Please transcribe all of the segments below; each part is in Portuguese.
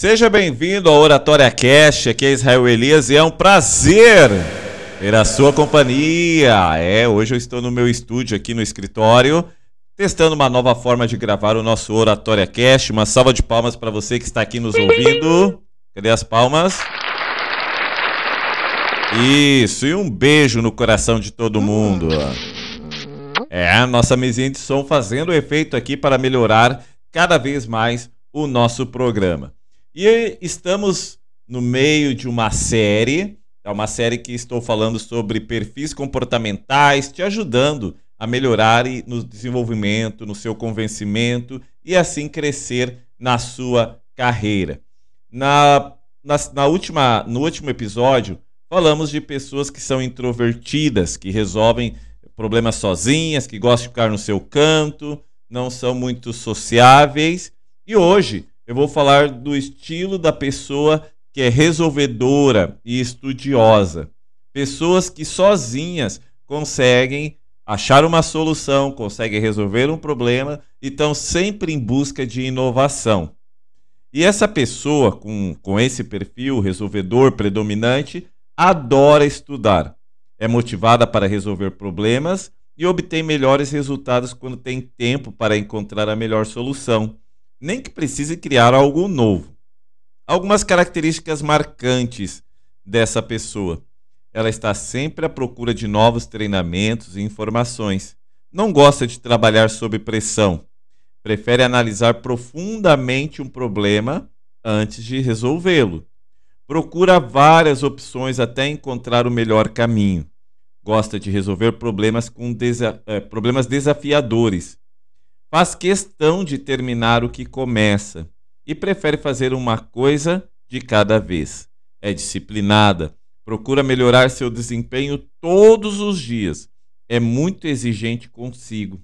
Seja bem-vindo ao Oratória Cash, aqui é Israel Elias e é um prazer ter a sua companhia. É, hoje eu estou no meu estúdio aqui no escritório, testando uma nova forma de gravar o nosso Oratória Cash. Uma salva de palmas para você que está aqui nos ouvindo. Cadê as palmas? Isso, e um beijo no coração de todo mundo. É, a nossa mesinha de som fazendo efeito aqui para melhorar cada vez mais o nosso programa. E estamos no meio de uma série, é uma série que estou falando sobre perfis comportamentais, te ajudando a melhorar no desenvolvimento, no seu convencimento e assim crescer na sua carreira. Na, na, na última, no último episódio, falamos de pessoas que são introvertidas, que resolvem problemas sozinhas, que gostam de ficar no seu canto, não são muito sociáveis. E hoje eu vou falar do estilo da pessoa que é resolvedora e estudiosa. Pessoas que sozinhas conseguem achar uma solução, conseguem resolver um problema e estão sempre em busca de inovação. E essa pessoa com, com esse perfil resolvedor predominante adora estudar, é motivada para resolver problemas e obtém melhores resultados quando tem tempo para encontrar a melhor solução nem que precise criar algo novo. Algumas características marcantes dessa pessoa. Ela está sempre à procura de novos treinamentos e informações. Não gosta de trabalhar sob pressão. Prefere analisar profundamente um problema antes de resolvê-lo. Procura várias opções até encontrar o melhor caminho. Gosta de resolver problemas, com desa eh, problemas desafiadores faz questão de terminar o que começa e prefere fazer uma coisa de cada vez. É disciplinada, procura melhorar seu desempenho todos os dias, é muito exigente consigo.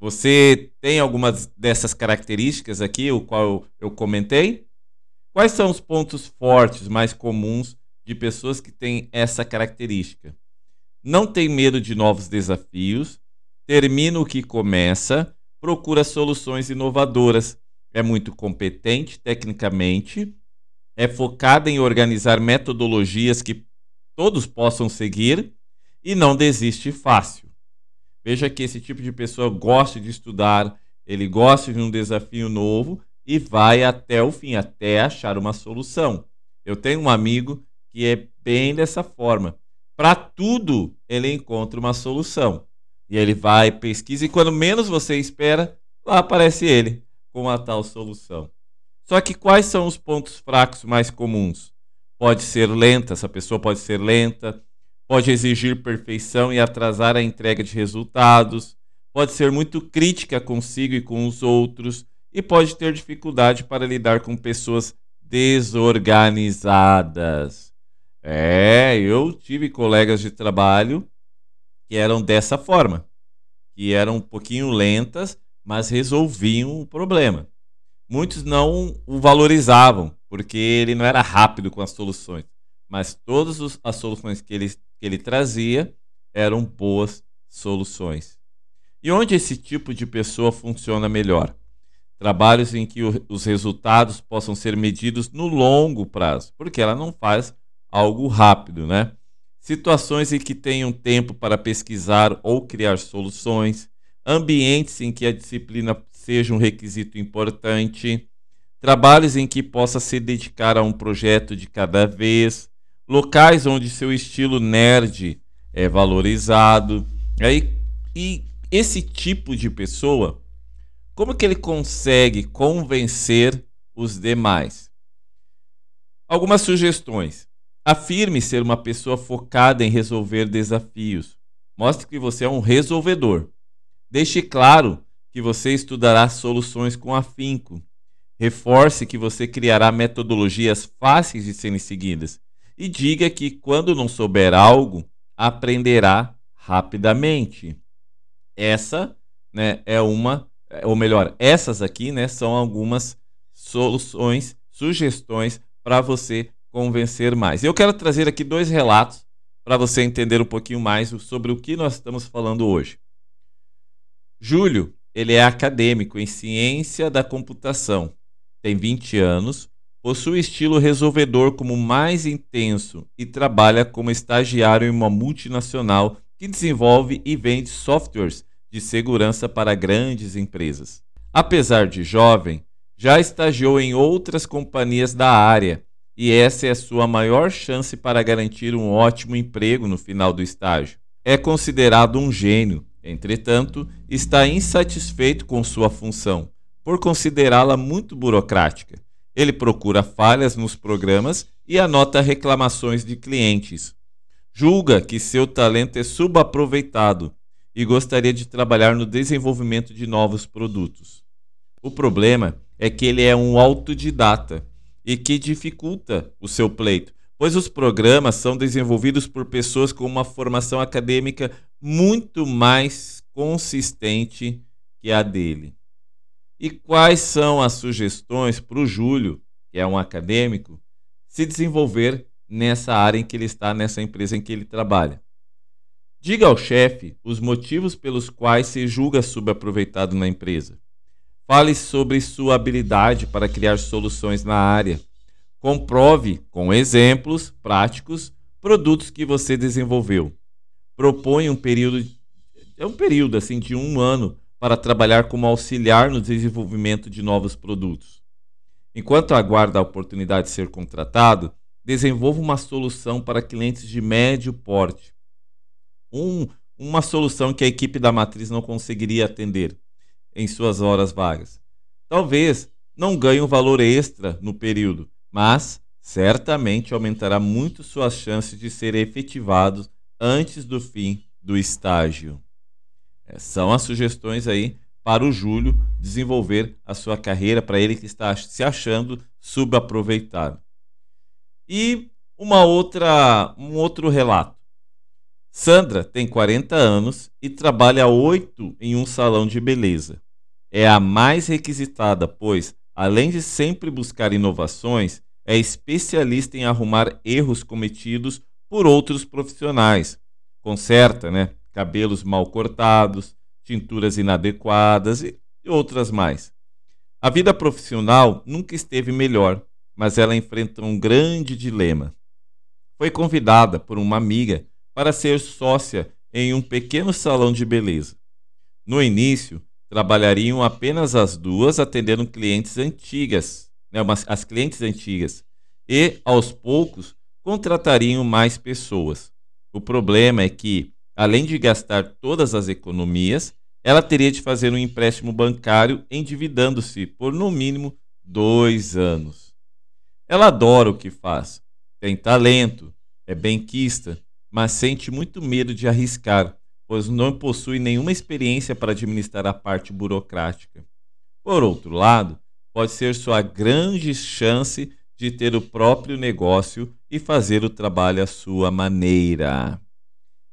Você tem algumas dessas características aqui, o qual eu comentei? Quais são os pontos fortes mais comuns de pessoas que têm essa característica? Não tem medo de novos desafios, termina o que começa, procura soluções inovadoras. É muito competente tecnicamente, é focada em organizar metodologias que todos possam seguir e não desiste fácil. Veja que esse tipo de pessoa gosta de estudar, ele gosta de um desafio novo e vai até o fim, até achar uma solução. Eu tenho um amigo que é bem dessa forma. Para tudo, ele encontra uma solução. E ele vai, pesquisa, e quando menos você espera, lá aparece ele com a tal solução. Só que quais são os pontos fracos mais comuns? Pode ser lenta, essa pessoa pode ser lenta, pode exigir perfeição e atrasar a entrega de resultados, pode ser muito crítica consigo e com os outros, e pode ter dificuldade para lidar com pessoas desorganizadas. É, eu tive colegas de trabalho que eram dessa forma, que eram um pouquinho lentas, mas resolviam o problema. Muitos não o valorizavam, porque ele não era rápido com as soluções, mas todas as soluções que ele, que ele trazia eram boas soluções. E onde esse tipo de pessoa funciona melhor? Trabalhos em que os resultados possam ser medidos no longo prazo, porque ela não faz algo rápido, né? Situações em que tenham tempo para pesquisar ou criar soluções, ambientes em que a disciplina seja um requisito importante, trabalhos em que possa se dedicar a um projeto de cada vez, locais onde seu estilo nerd é valorizado. Aí, e esse tipo de pessoa, como que ele consegue convencer os demais? Algumas sugestões. Afirme ser uma pessoa focada em resolver desafios. Mostre que você é um resolvedor. Deixe claro que você estudará soluções com afinco. Reforce que você criará metodologias fáceis de serem seguidas. E diga que quando não souber algo, aprenderá rapidamente. Essa né, é uma, ou melhor, essas aqui né, são algumas soluções, sugestões para você convencer mais. Eu quero trazer aqui dois relatos para você entender um pouquinho mais sobre o que nós estamos falando hoje. Júlio, ele é acadêmico em ciência da computação, tem 20 anos, possui estilo resolvedor como mais intenso e trabalha como estagiário em uma multinacional que desenvolve e vende softwares de segurança para grandes empresas. Apesar de jovem, já estagiou em outras companhias da área e essa é a sua maior chance para garantir um ótimo emprego no final do estágio. É considerado um gênio, entretanto, está insatisfeito com sua função, por considerá-la muito burocrática ele procura falhas nos programas e anota reclamações de clientes. Julga que seu talento é subaproveitado e gostaria de trabalhar no desenvolvimento de novos produtos. O problema é que ele é um autodidata e que dificulta o seu pleito, pois os programas são desenvolvidos por pessoas com uma formação acadêmica muito mais consistente que a dele. E quais são as sugestões para o Júlio, que é um acadêmico, se desenvolver nessa área em que ele está, nessa empresa em que ele trabalha? Diga ao chefe os motivos pelos quais se julga subaproveitado na empresa. Fale sobre sua habilidade para criar soluções na área. Comprove, com exemplos práticos, produtos que você desenvolveu. Propõe um período, é um período assim de um ano para trabalhar como auxiliar no desenvolvimento de novos produtos. Enquanto aguarda a oportunidade de ser contratado, desenvolva uma solução para clientes de médio porte. Um, uma solução que a equipe da matriz não conseguiria atender em suas horas vagas. Talvez não ganhe um valor extra no período, mas certamente aumentará muito suas chances de ser efetivado antes do fim do estágio. É, são as sugestões aí para o Júlio desenvolver a sua carreira, para ele que está se achando subaproveitado. E uma outra, um outro relato. Sandra tem 40 anos e trabalha oito em um salão de beleza. É a mais requisitada, pois, além de sempre buscar inovações, é especialista em arrumar erros cometidos por outros profissionais. Conserta, né? cabelos mal cortados, tinturas inadequadas e outras mais. A vida profissional nunca esteve melhor, mas ela enfrenta um grande dilema. Foi convidada por uma amiga para ser sócia em um pequeno salão de beleza. No início, trabalhariam apenas as duas atendendo clientes antigas, né, as clientes antigas, e aos poucos contratariam mais pessoas. O problema é que além de gastar todas as economias, ela teria de fazer um empréstimo bancário endividando-se por no mínimo dois anos. Ela adora o que faz, tem talento, é benquista, mas sente muito medo de arriscar, pois não possui nenhuma experiência para administrar a parte burocrática. Por outro lado, pode ser sua grande chance de ter o próprio negócio e fazer o trabalho à sua maneira.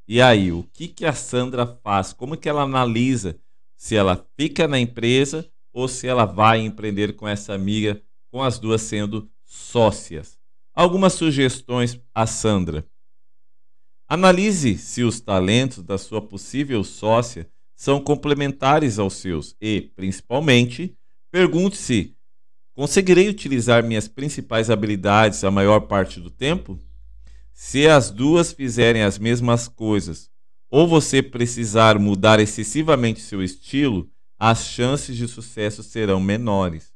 E aí, o que, que a Sandra faz? Como que ela analisa se ela fica na empresa ou se ela vai empreender com essa amiga, com as duas sendo sócias? Algumas sugestões a Sandra. Analise se os talentos da sua possível sócia são complementares aos seus e, principalmente, pergunte-se: conseguirei utilizar minhas principais habilidades a maior parte do tempo? Se as duas fizerem as mesmas coisas, ou você precisar mudar excessivamente seu estilo, as chances de sucesso serão menores.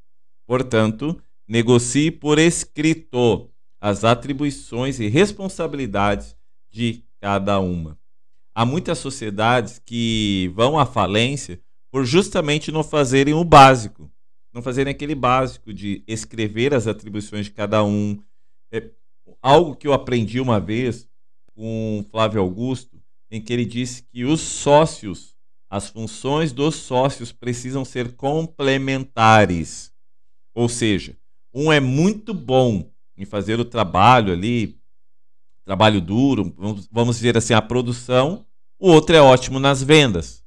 Portanto, negocie por escrito as atribuições e responsabilidades de cada uma. Há muitas sociedades que vão à falência por justamente não fazerem o básico, não fazerem aquele básico de escrever as atribuições de cada um, é, algo que eu aprendi uma vez com Flávio Augusto, em que ele disse que os sócios, as funções dos sócios precisam ser complementares. Ou seja, um é muito bom em fazer o trabalho ali, trabalho duro, vamos dizer assim, a produção, o outro é ótimo nas vendas.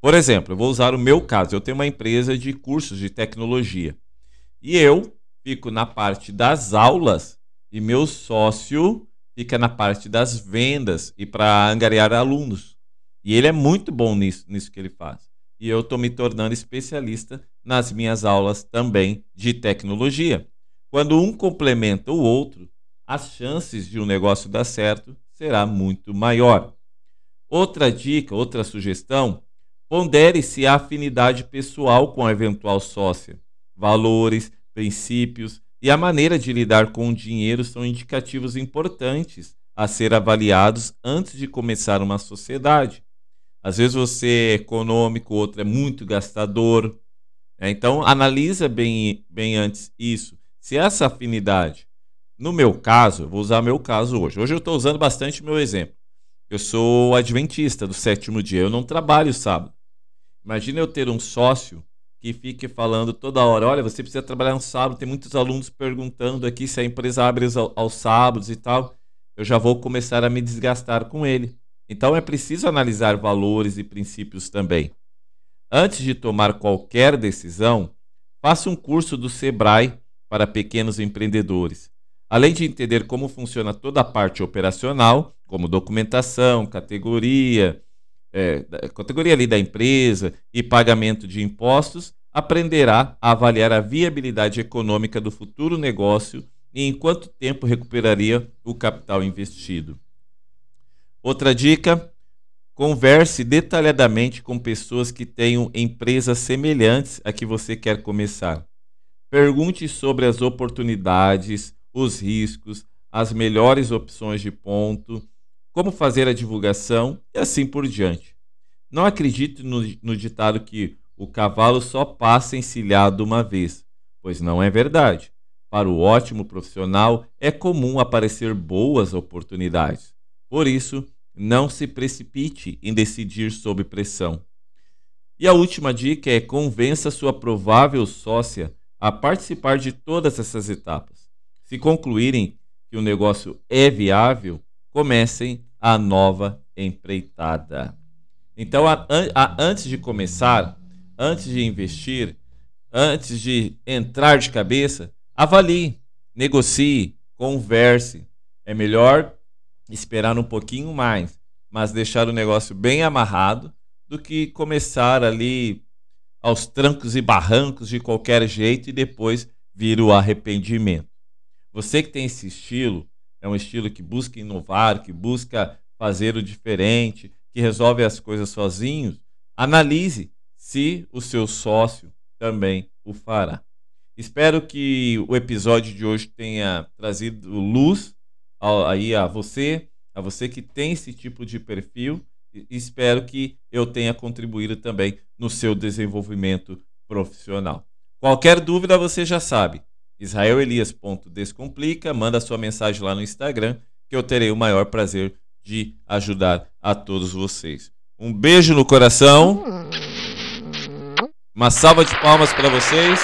Por exemplo, eu vou usar o meu caso. Eu tenho uma empresa de cursos de tecnologia. E eu fico na parte das aulas e meu sócio fica na parte das vendas e para angariar alunos. E ele é muito bom nisso, nisso que ele faz. E eu estou me tornando especialista nas minhas aulas também de tecnologia. Quando um complementa o outro, as chances de um negócio dar certo será muito maior. Outra dica, outra sugestão, pondere-se a afinidade pessoal com a eventual sócia. Valores, princípios e a maneira de lidar com o dinheiro são indicativos importantes a ser avaliados antes de começar uma sociedade. Às vezes você é econômico, outro é muito gastador. Né? Então, analisa bem, bem antes isso. Se essa afinidade, no meu caso, vou usar meu caso hoje. Hoje eu estou usando bastante meu exemplo. Eu sou adventista do sétimo dia, eu não trabalho sábado. Imagina eu ter um sócio que fique falando toda hora: olha, você precisa trabalhar no sábado. Tem muitos alunos perguntando aqui se a empresa abre aos, sábados e tal eu já vou começar a me desgastar com ele. Então é preciso analisar valores e princípios também. Antes de tomar qualquer decisão, faça um curso do Sebrae para pequenos empreendedores. Além de entender como funciona toda a parte operacional, como documentação, categoria, é, categoria ali da empresa e pagamento de impostos, aprenderá a avaliar a viabilidade econômica do futuro negócio e em quanto tempo recuperaria o capital investido. Outra dica: converse detalhadamente com pessoas que tenham empresas semelhantes a que você quer começar. Pergunte sobre as oportunidades, os riscos, as melhores opções de ponto, como fazer a divulgação e assim por diante. Não acredite no, no ditado que o cavalo só passa encilhado uma vez, pois não é verdade. Para o ótimo profissional, é comum aparecer boas oportunidades. Por isso, não se precipite em decidir sob pressão. E a última dica é convença sua provável sócia a participar de todas essas etapas. Se concluírem que o negócio é viável, comecem a nova empreitada. Então, a, a, antes de começar, antes de investir, antes de entrar de cabeça, Avalie, negocie, converse. É melhor esperar um pouquinho mais, mas deixar o negócio bem amarrado do que começar ali aos trancos e barrancos de qualquer jeito e depois vir o arrependimento. Você que tem esse estilo, é um estilo que busca inovar, que busca fazer o diferente, que resolve as coisas sozinho, analise se o seu sócio também o fará. Espero que o episódio de hoje tenha trazido luz aí a você, a você que tem esse tipo de perfil. Espero que eu tenha contribuído também no seu desenvolvimento profissional. Qualquer dúvida você já sabe. israelelias.descomplica, manda sua mensagem lá no Instagram que eu terei o maior prazer de ajudar a todos vocês. Um beijo no coração. Uma salva de palmas para vocês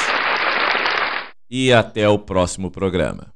e até o próximo programa.